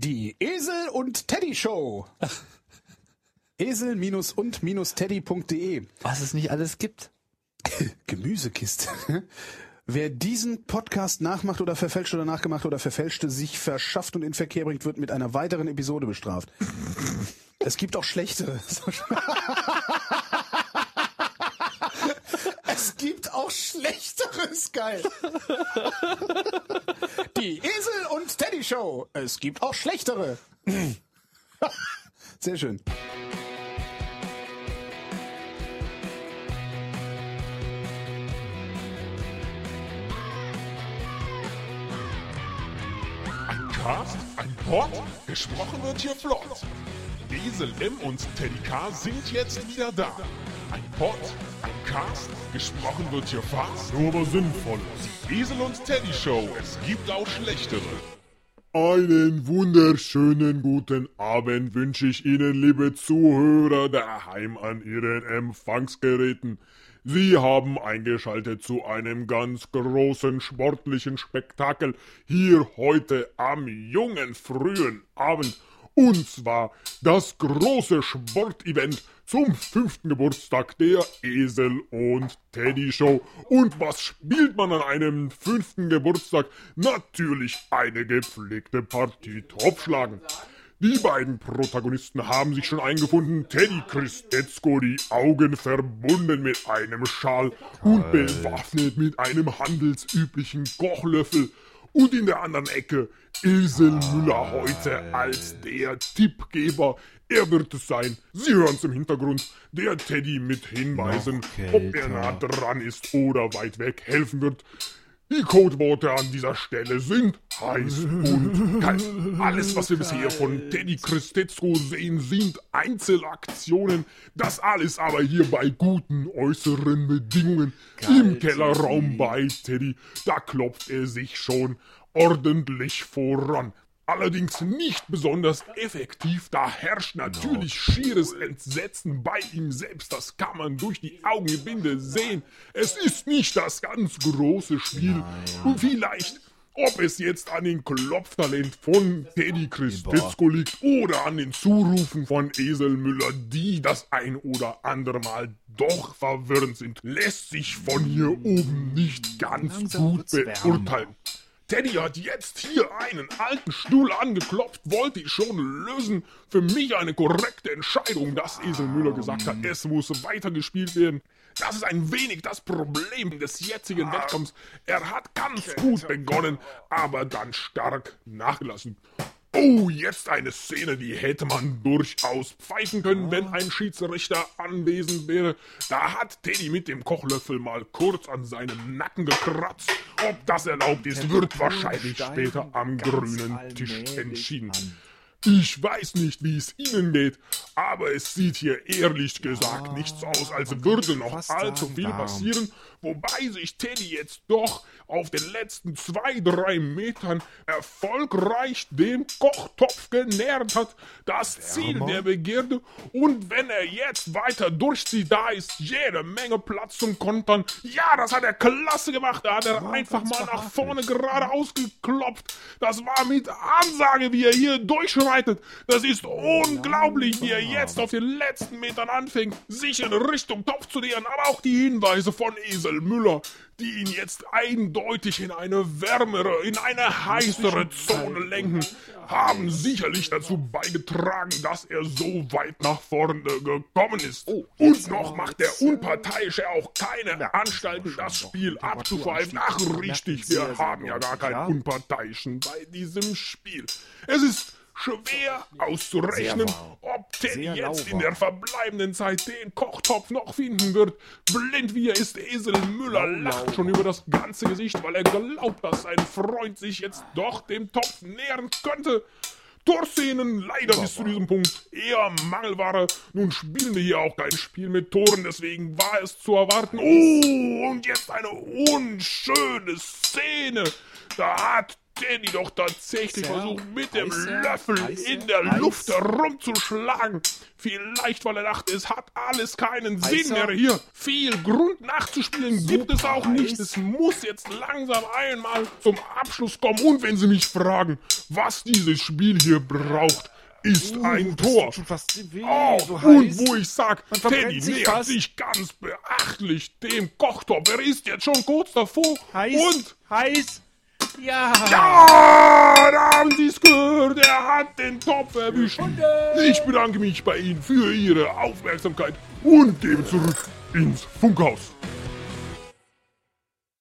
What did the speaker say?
Die Esel und Teddy Show. Esel-und-teddy.de Was es nicht alles gibt. Gemüsekiste. Wer diesen Podcast nachmacht oder verfälscht oder nachgemacht oder verfälschte, sich verschafft und in Verkehr bringt, wird mit einer weiteren Episode bestraft. es gibt auch schlechtere. es gibt auch schlechteres, geil. Die Esel und Teddy Show. Es gibt auch schlechtere. Sehr schön. Ein Cast, ein Pod, gesprochen wird hier flott. Esel M und Teddy K sind jetzt wieder da. Ein Pod, ein Cast, gesprochen wird hier fast, nur aber sinnvoll. Die und Teddy Show, es gibt auch schlechtere. Einen wunderschönen guten Abend wünsche ich Ihnen, liebe Zuhörer, daheim an Ihren Empfangsgeräten. Sie haben eingeschaltet zu einem ganz großen sportlichen Spektakel hier heute am jungen frühen Abend. Und zwar das große Sportevent zum fünften Geburtstag der Esel und Teddy Show. Und was spielt man an einem fünften Geburtstag? Natürlich eine gepflegte Partie Topfschlagen. Die beiden Protagonisten haben sich schon eingefunden. Teddy Christetzko, die Augen verbunden mit einem Schal und bewaffnet mit einem handelsüblichen Kochlöffel. Und in der anderen Ecke Esel Müller heute als der Tippgeber. Er wird es sein. Sie hören zum Hintergrund der Teddy mit Hinweisen, ob er nah dran ist oder weit weg helfen wird. Die Codeworte an dieser Stelle sind heiß und kalt. Alles, was wir bisher von Teddy Christetzko sehen, sind Einzelaktionen. Das alles aber hier bei guten äußeren Bedingungen. Im Kellerraum bei Teddy, da klopft er sich schon ordentlich voran. Allerdings nicht besonders effektiv, da herrscht natürlich schieres Entsetzen bei ihm selbst. Das kann man durch die Augenbinde sehen. Es ist nicht das ganz große Spiel. Und vielleicht, ob es jetzt an den Klopftalent von Teddy Christetzko liegt oder an den Zurufen von Esel Müller, die das ein oder andere Mal doch verwirrend sind, lässt sich von hier oben nicht ganz gut beurteilen. Teddy hat jetzt hier einen alten Stuhl angeklopft, wollte ich schon lösen. Für mich eine korrekte Entscheidung, dass Esel Müller gesagt hat, es muss weitergespielt werden. Das ist ein wenig das Problem des jetzigen Wettkampfs. Er hat ganz gut begonnen, aber dann stark nachgelassen. Oh, jetzt eine Szene, die hätte man durchaus pfeifen können, wenn ein Schiedsrichter anwesend wäre. Da hat Teddy mit dem Kochlöffel mal kurz an seinem Nacken gekratzt. Ob das erlaubt ist, wird wahrscheinlich später am grünen Tisch entschieden. Ich weiß nicht, wie es Ihnen geht, aber es sieht hier ehrlich gesagt nicht so aus, als würde noch allzu viel passieren, wobei sich Teddy jetzt doch auf den letzten zwei, drei Metern erfolgreich dem Kochtopf genähert hat. Das Ziel der Begierde. Und wenn er jetzt weiter durchzieht, da ist jede Menge Platz zum Kontern. Ja, das hat er klasse gemacht. Da hat er einfach mal nach vorne gerade ausgeklopft. Das war mit Ansage, wie er hier durchschreitet. Das ist unglaublich, wie er jetzt auf den letzten Metern anfängt, sich in Richtung Topf zu nähern. Aber auch die Hinweise von Esel Müller, die ihn jetzt eindeutig in eine wärmere, in eine heißere Zone lenken, haben sicherlich dazu beigetragen, dass er so weit nach vorne gekommen ist. Und noch macht der Unparteiische auch keine Anstalten, das Spiel abzupfeifen. Ach, richtig, wir haben ja gar keinen Unparteiischen bei diesem Spiel. Es ist schwer auszurechnen, ob Teddy Sehr jetzt in lauwarm. der verbleibenden Zeit den Kochtopf noch finden wird. Blind wie er ist, Esel Müller lacht schon über das ganze Gesicht, weil er glaubt, dass sein Freund sich jetzt doch dem Topf nähern könnte. Torszenen leider bis zu diesem Punkt eher Mangelware. Nun spielen wir hier auch kein Spiel mit Toren, deswegen war es zu erwarten. Oh, und jetzt eine unschöne Szene. Da hat Teddy doch tatsächlich Heißer, versucht, mit dem heißer, Löffel heißer, in der heiß. Luft herumzuschlagen. Vielleicht, weil er dachte, es hat alles keinen Sinn mehr hier. Viel Grund nachzuspielen gibt es auch nicht. Es muss jetzt langsam einmal zum Abschluss kommen. Und wenn Sie mich fragen, was dieses Spiel hier braucht, ist ein das Tor. weh, Oh, so und wo ich sag, Teddy sich nähert fast. sich ganz beachtlich dem Kochtopf. Er ist jetzt schon kurz davor. Heiß, Und heiß. Ja. ja, da haben Sie es gehört. Er hat den Topf erwischt. Ich bedanke mich bei Ihnen für Ihre Aufmerksamkeit und gebe zurück ins Funkhaus.